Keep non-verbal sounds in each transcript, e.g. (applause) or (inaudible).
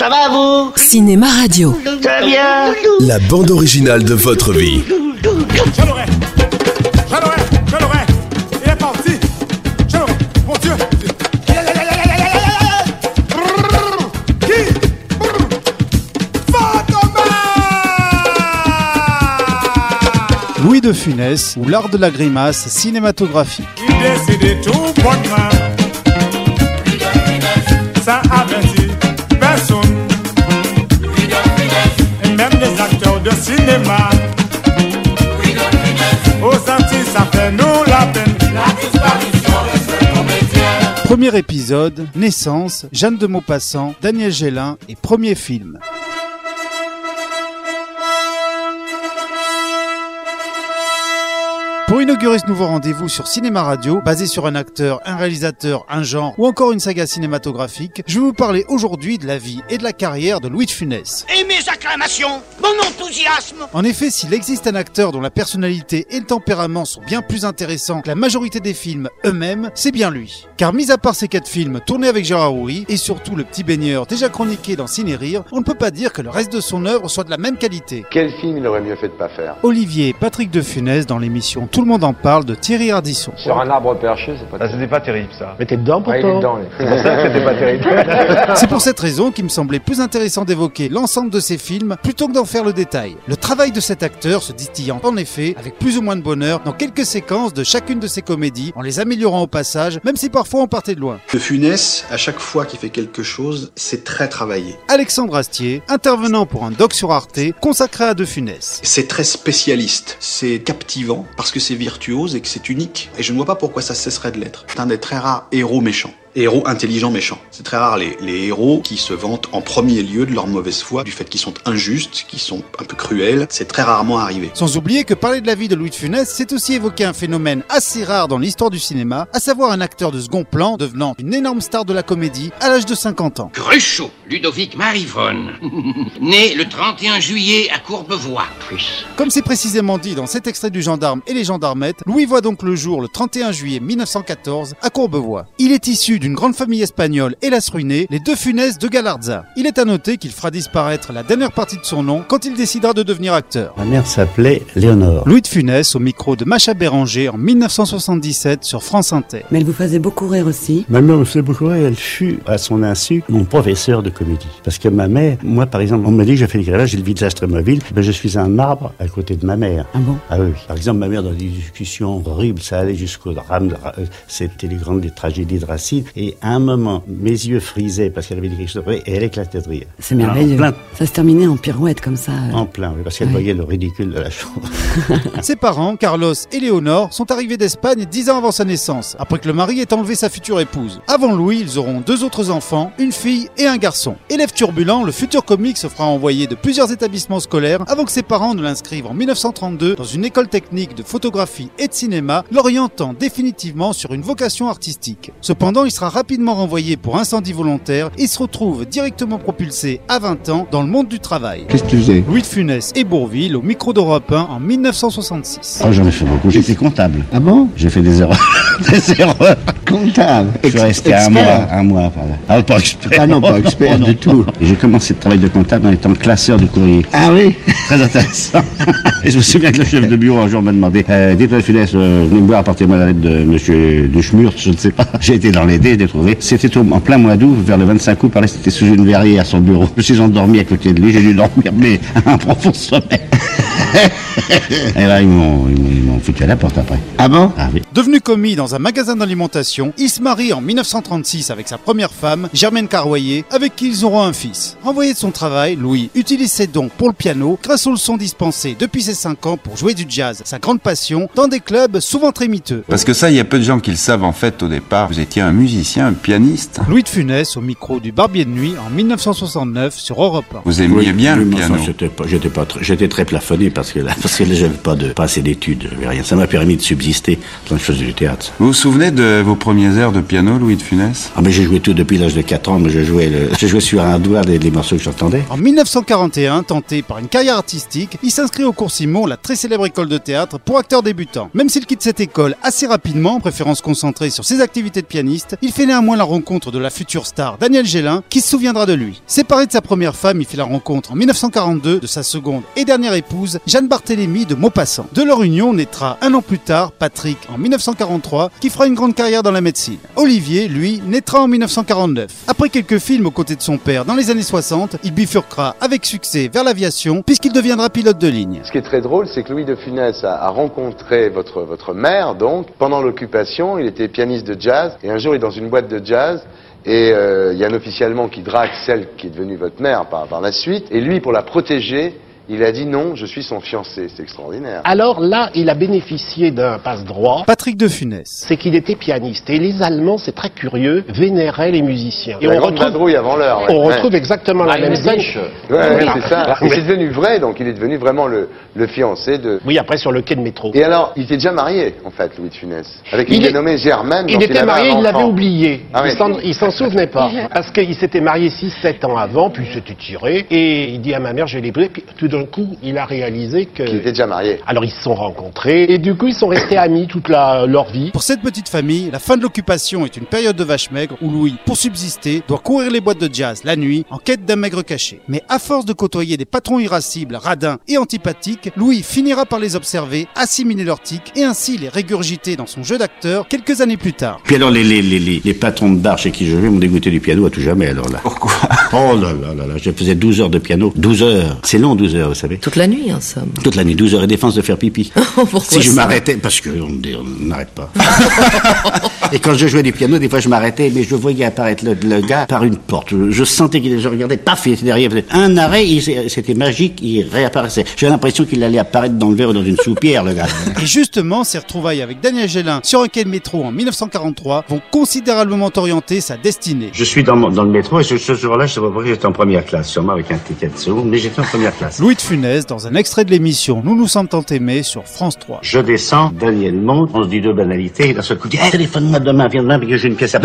Ça va vous Cinéma Radio. Ça va bien La bande originale de votre vie. Je l'aurai Je l'aurai Je l'aurai Il est parti Je l'aurai Mon Dieu Louis de Funès ou l'art de la grimace cinématographique. Il décide tout bonnement acteurs de cinéma. Aux Antilles ça fait nous la peine. Premier épisode, naissance, Jeanne de Maupassant, Daniel Gélin et premier film. Pour inaugurer ce nouveau rendez-vous sur Cinéma Radio, basé sur un acteur, un réalisateur, un genre ou encore une saga cinématographique, je vais vous parler aujourd'hui de la vie et de la carrière de Louis de Funès. Et mes acclamations Mon enthousiasme En effet, s'il existe un acteur dont la personnalité et le tempérament sont bien plus intéressants que la majorité des films eux-mêmes, c'est bien lui. Car mis à part ces quatre films tournés avec Gérard Houry et surtout Le Petit Baigneur déjà chroniqué dans Ciné Rire, on ne peut pas dire que le reste de son œuvre soit de la même qualité. Quel film il aurait mieux fait de pas faire? Olivier et Patrick de Funès dans l'émission Tout le monde en parle de Thierry Ardisson. Sur un arbre perché, c'est pas Ah, c'était pas terrible ça. Mais t'es dedans pour il est (laughs) dedans. C'est pour ça que c'était pas terrible. (laughs) C'est pour cette raison qu'il me semblait plus intéressant d'évoquer l'ensemble de ces films plutôt que d'en faire le détail. Le travail de cet acteur se distillant en effet avec plus ou moins de bonheur dans quelques séquences de chacune de ses comédies en les améliorant au passage, même si parfois on partait de loin. De Funès, à chaque fois qu'il fait quelque chose, c'est très travaillé. Alexandre Astier, intervenant pour un doc sur Arte consacré à De Funès. C'est très spécialiste. C'est captivant parce que c'est virtuose et que c'est unique. Et je ne vois pas pourquoi ça cesserait de l'être. C'est un des très rares héros méchants. Héros intelligents méchants. C'est très rare les, les héros qui se vantent en premier lieu de leur mauvaise foi, du fait qu'ils sont injustes, qu'ils sont un peu cruels. C'est très rarement arrivé. Sans oublier que parler de la vie de Louis de Funès, c'est aussi évoquer un phénomène assez rare dans l'histoire du cinéma, à savoir un acteur de second plan devenant une énorme star de la comédie à l'âge de 50 ans. Cruchot, Ludovic Marivonne, (laughs) né le 31 juillet à Courbevoie. Comme c'est précisément dit dans cet extrait du Gendarme et les Gendarmettes, Louis voit donc le jour le 31 juillet 1914 à Courbevoie. Il est issu d'une grande famille espagnole, hélas ruinée, les deux Funès de Galarza. Il est à noter qu'il fera disparaître la dernière partie de son nom quand il décidera de devenir acteur. Ma mère s'appelait Léonore. Louis de Funès au micro de Macha Béranger en 1977 sur France Inter. Mais elle vous faisait beaucoup rire aussi. Ma mère me faisait beaucoup rire, elle fut, à son insu, mon professeur de comédie. Parce que ma mère, moi par exemple, on me dit que je fais des grillage, j'ai le visage très mobile, ben, je suis un arbre à côté de ma mère. Ah bon? Ah oui. Par exemple, ma mère, dans des discussions horribles, ça allait jusqu'au drame, euh, c'était les grandes des tragédies de Racine, et à un moment, mes yeux frisaient parce qu'elle avait dit quelque chose, et elle éclatait de rire. C'est merveilleux. Plein, Ça se terminait en pirouette comme ça. euh. en plein, oui, parce qu'elle Ouais. voyait le ridicule de la chose. (laughs) Ses parents, Carlos et Léonore, sont arrivés d'Espagne dix ans avant sa naissance, après que le mari ait enlevé sa future épouse. Avant Louis, ils auront deux autres enfants, une fille et un garçon. Élève turbulent, le futur comique se fera envoyer de plusieurs établissements scolaires avant que ses parents ne l'inscrivent en 1932 dans une école technique de photographie et de cinéma, l'orientant définitivement sur une vocation artistique. Cependant, il sera rapidement renvoyé pour incendie volontaire et se retrouve directement propulsé à 20 ans dans le monde du travail. Qu'est-ce que tu faisais Louis de Funès et Bourville au micro d'Europe 1 en 1966. Oh, j'en ai fait beaucoup. J'étais comptable. Ah bon? J'ai fait des erreurs. (laughs) des erreurs. Comptable. Je suis resté un mois. Un mois, pardon. Ah, pas expert. Ah non, pas expert du tout. Et j'ai commencé le travail de comptable en étant classeur de courrier. Ah oui? Très intéressant. (laughs) Et je me souviens que le chef de bureau un jour m'a demandé euh, Dites-moi, Funès, euh, venez me voir, apportez-moi la lettre de monsieur de Schmurt, je ne sais pas. J'ai été dans les dés, C'était en plein mois d'août, vers le 25 août, par là, c'était sous une verrière à son bureau. (laughs) Je me suis endormi à côté de lui, j'ai dû dormir, mais (laughs) un profond sommeil. (laughs) Et là, ils m'ont foutu à la porte après. Ah bon? Ah oui. Devenu commis dans un magasin d'alimentation, il se marie en 1936 avec sa première femme, Germaine Carroyer, avec qui ils auront un fils. Renvoyé de son travail, Louis utilise ses dons pour le piano grâce aux leçons dispensées depuis ses 5 ans pour jouer du jazz, sa grande passion, dans des clubs souvent très miteux. Parce que ça, il y a peu de gens qui le savent en fait au départ. Vous étiez un musicien, un pianiste. Louis de Funès au micro du Barbier de Nuit en 1969 sur Europe 1. Vous aimiez bien le piano. J'étais pas, j'étais pas très plafonné. Parce que là, parce que là, j'avais pas de, pas assez d'études, j'avais rien. Ça m'a permis de subsister quand je faisais du théâtre. Vous vous souvenez de vos premières airs de piano, Louis de Funès? Ah, mais j'ai joué tout depuis l'âge de 4 ans, mais je jouais le, je jouais sur un doigt les, les morceaux que j'entendais. En 1941, tenté par une carrière artistique, il s'inscrit au cours Simon, la très célèbre école de théâtre pour acteurs débutants. Même s'il quitte cette école assez rapidement, préférant se concentrer sur ses activités de pianiste, il fait néanmoins la rencontre de la future star Daniel Gélin, qui se souviendra de lui. Séparé de sa première femme, il fait la rencontre en 1942 de sa seconde et dernière épouse, Jeanne Barthélemy de Maupassant. De leur union naîtra un an plus tard Patrick en 1943, qui fera une grande carrière dans la médecine. Olivier, lui, naîtra en 1949. Après quelques films aux côtés de son père dans les années 60, il bifurquera avec succès vers l'aviation, puisqu'il deviendra pilote de ligne. Ce qui est très drôle, c'est que Louis de Funès a, rencontré votre, votre mère, donc, pendant l'occupation. Il était pianiste de jazz, et un jour, il est dans une boîte de jazz, et euh, il y a un officier allemand qui drague celle qui est devenue votre mère par, par la suite, et lui, pour la protéger, il a dit non, je suis son fiancé. C'est extraordinaire. Alors là, il a bénéficié d'un passe-droit. Patrick de Funès. C'est qu'il était pianiste. Et les Allemands, c'est très curieux, vénéraient les musiciens. Et la grande vadrouille avant l'heure. On ouais. retrouve exactement la même scène. Ouais, c'est ça. (laughs) Et c'est devenu vrai, donc il est devenu vraiment le, le fiancé de. Oui, après sur le quai de métro. Et alors, il était déjà marié, en fait, Louis de Funès, avec une Il est- dénommée Germaine. Il était marié, il l'avait oublié. Ah il s'en- souvenait pas. Parce qu'il s'était marié 6-7 ans avant, puis il s'était tiré. Et il dit à ma mère, je. Puis tout d'un coup, il a réalisé que. Qu'il était déjà marié. Alors ils se sont rencontrés. Et du coup, ils sont restés amis toute la, leur vie. Pour cette petite famille, la fin de l'occupation est une période de vache maigre où Louis, pour subsister, doit courir les boîtes de jazz la nuit en quête d'un maigre caché. Mais à force de côtoyer des patrons irascibles, radins et antipathiques, Louis finira par les observer, assimiler leurs tics et ainsi les régurgiter dans son jeu d'acteur quelques années plus tard. Puis alors, les, les, les, les, les patrons de bar chez qui je jouais m'ont dégoûté du piano à tout jamais, alors là. Pourquoi? Oh là là là là, je faisais 12 heures de piano. 12 heures. C'est long, 12 heures, vous savez. Toute la nuit, en somme. Toute la nuit, 12 heures et défense de faire pipi. (laughs) Pourquoi si je m'arrêtais, parce que on on n'arrête pas. (laughs) et quand je jouais du piano, des fois je m'arrêtais, mais je voyais apparaître le, le gars par une porte. Je, je sentais qu'il, je regardais, paf, il était derrière. Un arrêt, c'était magique, il réapparaissait. J'avais l'impression qu'il allait apparaître dans le verre ou dans une soupière, le gars. Et justement, ces retrouvailles avec Daniel Gélin sur un quai de métro en 1943 vont considérablement orienter sa destinée. Je suis dans, mon- dans le métro et ce, ce jour-là, je sais pas pourquoi j'étais en première classe, sûrement avec un ticket de seconde, mais j'étais en première classe. Louis de Funès dans un extrait de l'émission Nous nous sommes tant aimés sur France 3. Je descends, Daniel monte, on se dit deux banalités, et d'un seul coup, il dit, hey, téléphone-moi demain, viens demain, parce que j'ai une pièce à...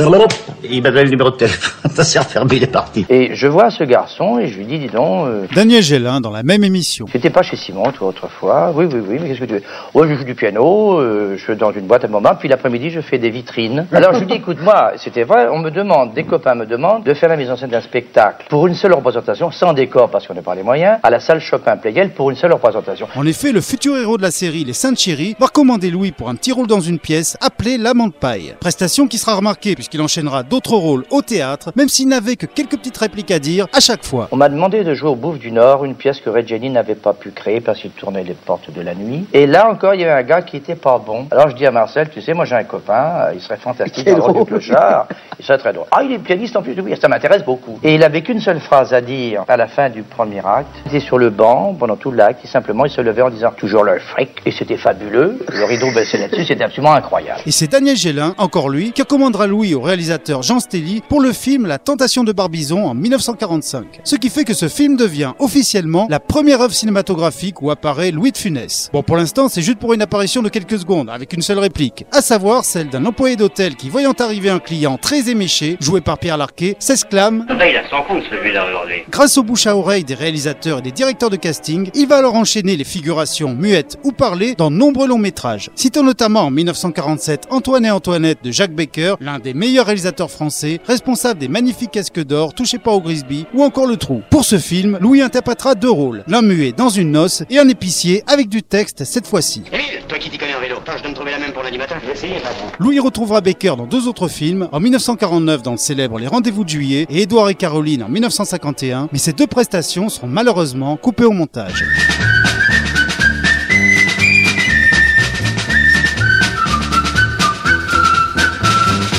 Il m'a donné le numéro de téléphone, (laughs) ça s'est refermé, il est parti. Et je vois ce garçon et je lui dis, dis donc, euh, Daniel Gélin dans la même émission. tu n'étais pas chez Simon, toi, autrefois? Oui, oui, oui, mais qu'est-ce que tu veux? Oh, je joue du piano, euh, je suis dans une boîte à un moment, puis l'après-midi, je fais des vitrines. Alors je lui dis, écoute-moi, c'était vrai, on me demande, des copains me demandent de faire la mise en scène d'un spectacle pour une seule représentation, sans décor, parce qu'on n'a pas les moyens, à la salle Chopin Playel pour une seule représentation. En effet, le futur héros de la série Les Saintes Chéries va recommander Louis pour un petit rôle dans une pièce appelée L'Amant de paille. Prestation qui sera remarquée puisqu'il enchaînera d'autres rôles au théâtre, même s'il n'avait que quelques petites répliques à dire à chaque fois. On m'a demandé de jouer au Bouffe du Nord, une pièce que Reggiani n'avait pas pu créer parce qu'il tournait les portes de la nuit. Et là encore, il y avait un gars qui était pas bon. Alors je dis à Marcel, tu sais, moi j'ai un copain, euh, il serait fantastique dans le rôle du clochard. (laughs) Il serait très drôle. Ah, il est pianiste en plus, oui, ça m'intéresse beaucoup. Et il avait qu'une seule phrase à dire à la fin du premier acte. Il était sur le banc pendant tout l'acte, et simplement il se levait en disant toujours le fric, et c'était fabuleux. Le rideau baissait là-dessus, c'était absolument incroyable. Et c'est Daniel Gélin, encore lui, qui recommandera Louis au réalisateur Jean Stelly pour le film La Tentation de Barbizon en 1945. Ce qui fait que ce film devient officiellement la première œuvre cinématographique où apparaît Louis de Funès. Bon, pour l'instant, c'est juste pour une apparition de quelques secondes, avec une seule réplique, à savoir celle d'un employé d'hôtel qui, voyant arriver un client très éméché, joué par Pierre Larquet, s'exclame Là, il a son compte, celui-là, aujourd'hui. Grâce au bouche à oreille des réalisateurs et des directeurs de casting, il va alors enchaîner les figurations muettes ou parlées dans nombreux longs métrages. Citons notamment en 1947 Antoine et Antoinette de Jacques Becker, l'un des meilleurs réalisateurs français, responsable des magnifiques casques d'or, touchez pas au Grisby, ou encore Le Trou. Pour ce film, Louis interprétera deux rôles, l'un muet dans une noce et un épicier avec du texte cette fois-ci. Toi qui t'y connais en vélo, tâche de me trouver la même pour lundi matin. J'ai essayé, patron. Louis retrouvera Becker dans deux autres films, en 1949 dans le célèbre Les Rendez-vous de Juillet et Édouard et Caroline en 1951, mais ces deux prestations seront malheureusement coupées au montage.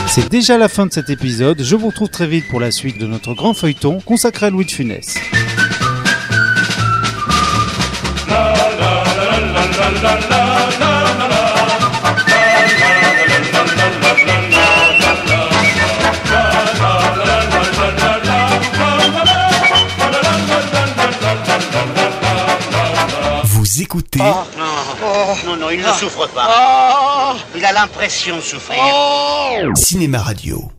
C'est déjà la fin de cet épisode, je vous retrouve très vite pour la suite de notre grand feuilleton consacré à Louis de Funès. Vous Vous écoutez Non, non, non, il ne souffre pas. Il a l'impression de souffrir. Cinéma Radio.